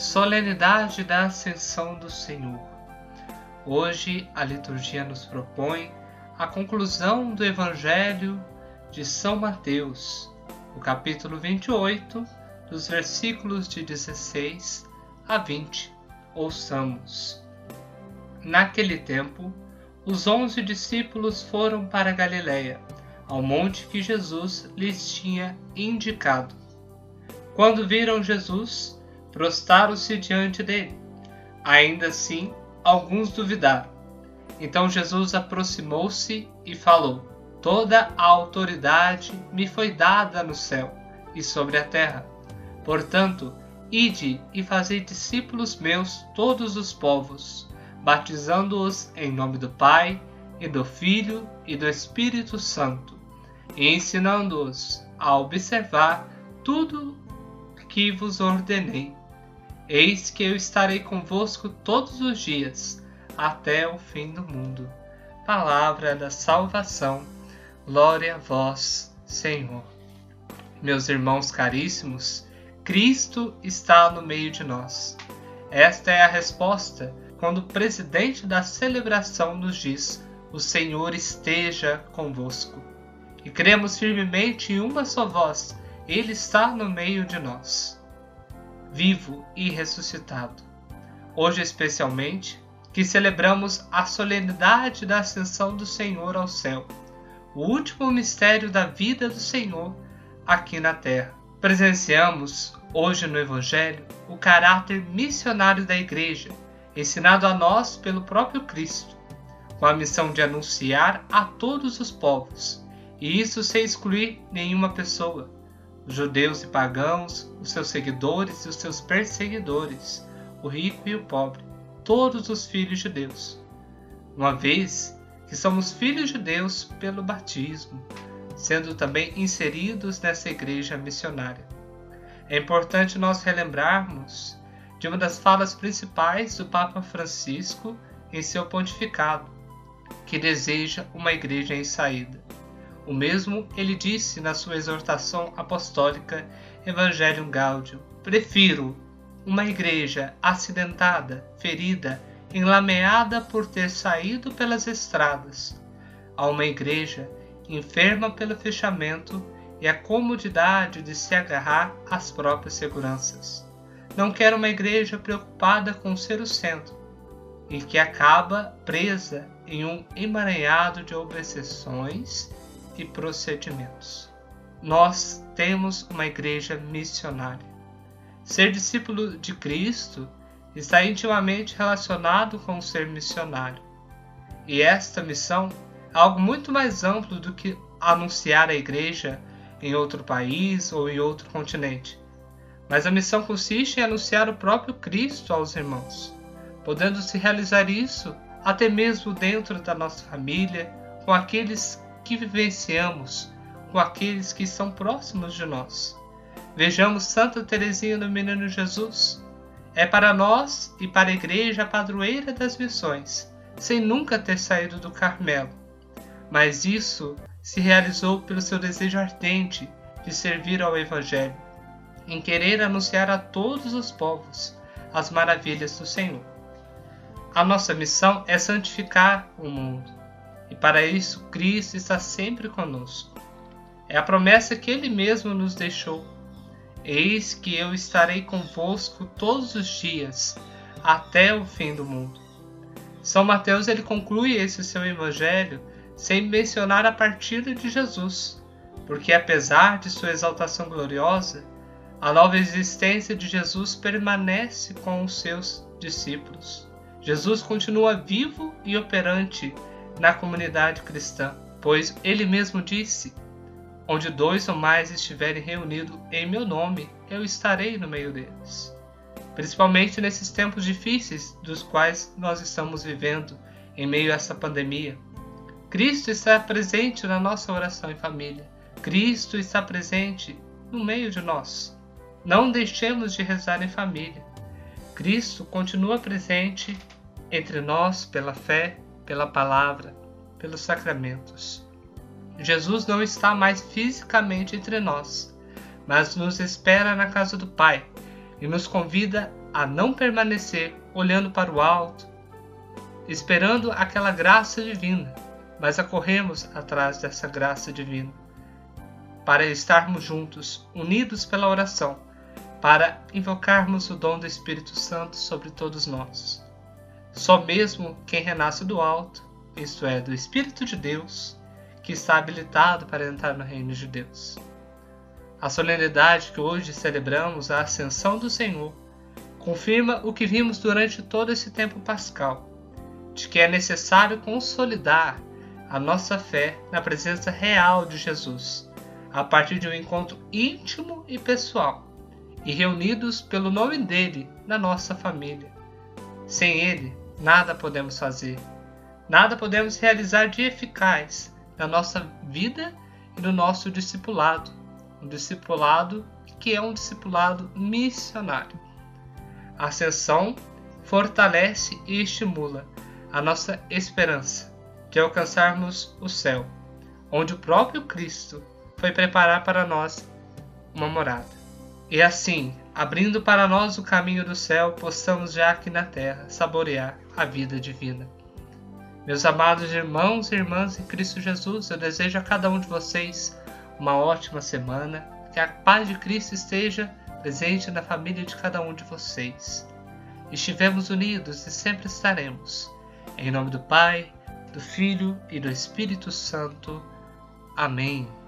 Solenidade da Ascensão do Senhor. Hoje a liturgia nos propõe a conclusão do Evangelho de São Mateus, o capítulo 28, dos versículos de 16 a 20. Ouçamos. Naquele tempo, os onze discípulos foram para Galiléia, ao monte que Jesus lhes tinha indicado. Quando viram Jesus, prostaram-se diante dele. Ainda assim, alguns duvidaram. Então Jesus aproximou-se e falou: Toda a autoridade me foi dada no céu e sobre a terra. Portanto, ide e fazei discípulos meus todos os povos, batizando-os em nome do Pai, e do Filho e do Espírito Santo, e ensinando-os a observar tudo que vos ordenei. Eis que eu estarei convosco todos os dias, até o fim do mundo. Palavra da salvação. Glória a vós, Senhor. Meus irmãos caríssimos, Cristo está no meio de nós. Esta é a resposta quando o presidente da celebração nos diz: O Senhor esteja convosco. E cremos firmemente em uma só voz: Ele está no meio de nós vivo e ressuscitado. Hoje, especialmente, que celebramos a solenidade da ascensão do Senhor ao céu, o último mistério da vida do Senhor aqui na terra. Presenciamos hoje no Evangelho o caráter missionário da Igreja, ensinado a nós pelo próprio Cristo, com a missão de anunciar a todos os povos, e isso sem excluir nenhuma pessoa judeus e pagãos, os seus seguidores e os seus perseguidores, o rico e o pobre, todos os filhos de Deus. Uma vez que somos filhos de Deus pelo batismo, sendo também inseridos nessa igreja missionária. É importante nós relembrarmos de uma das falas principais do Papa Francisco em seu pontificado, que deseja uma igreja em saída. O mesmo ele disse na sua exortação apostólica Evangelium Gaudium: Prefiro uma igreja acidentada, ferida, enlameada por ter saído pelas estradas, a uma igreja enferma pelo fechamento e a comodidade de se agarrar às próprias seguranças. Não quero uma igreja preocupada com ser o centro e que acaba presa em um emaranhado de obsessões e procedimentos. Nós temos uma igreja missionária. Ser discípulo de Cristo está intimamente relacionado com ser missionário. E esta missão é algo muito mais amplo do que anunciar a igreja em outro país ou em outro continente. Mas a missão consiste em anunciar o próprio Cristo aos irmãos, podendo se realizar isso até mesmo dentro da nossa família, com aqueles que vivenciamos com aqueles que são próximos de nós. Vejamos Santa Teresinha do Menino Jesus. É para nós e para a Igreja a padroeira das missões, sem nunca ter saído do Carmelo. Mas isso se realizou pelo seu desejo ardente de servir ao Evangelho, em querer anunciar a todos os povos as maravilhas do Senhor. A nossa missão é santificar o mundo para isso Cristo está sempre conosco. É a promessa que Ele mesmo nos deixou. Eis que eu estarei convosco todos os dias, até o fim do mundo. São Mateus ele conclui esse seu evangelho sem mencionar a partida de Jesus, porque apesar de sua exaltação gloriosa, a nova existência de Jesus permanece com os seus discípulos. Jesus continua vivo e operante na comunidade cristã, pois ele mesmo disse: Onde dois ou mais estiverem reunidos em meu nome, eu estarei no meio deles. Principalmente nesses tempos difíceis dos quais nós estamos vivendo em meio a essa pandemia. Cristo está presente na nossa oração em família. Cristo está presente no meio de nós. Não deixemos de rezar em família. Cristo continua presente entre nós pela fé pela palavra, pelos sacramentos. Jesus não está mais fisicamente entre nós, mas nos espera na casa do Pai, e nos convida a não permanecer olhando para o alto, esperando aquela graça divina, mas a corremos atrás dessa graça divina, para estarmos juntos, unidos pela oração, para invocarmos o dom do Espírito Santo sobre todos nós. Só mesmo quem renasce do alto, isto é, do Espírito de Deus, que está habilitado para entrar no reino de Deus. A solenidade que hoje celebramos, a Ascensão do Senhor, confirma o que vimos durante todo esse tempo pascal, de que é necessário consolidar a nossa fé na presença real de Jesus, a partir de um encontro íntimo e pessoal, e reunidos pelo nome dele na nossa família. Sem ele, nada podemos fazer, nada podemos realizar de eficaz na nossa vida e no nosso discipulado, um discipulado que é um discipulado missionário. A ascensão fortalece e estimula a nossa esperança de alcançarmos o céu, onde o próprio Cristo foi preparar para nós uma morada. E assim, abrindo para nós o caminho do céu, possamos já aqui na terra saborear a vida divina. Meus amados irmãos e irmãs em Cristo Jesus, eu desejo a cada um de vocês uma ótima semana, que a paz de Cristo esteja presente na família de cada um de vocês. Estivemos unidos e sempre estaremos. Em nome do Pai, do Filho e do Espírito Santo. Amém.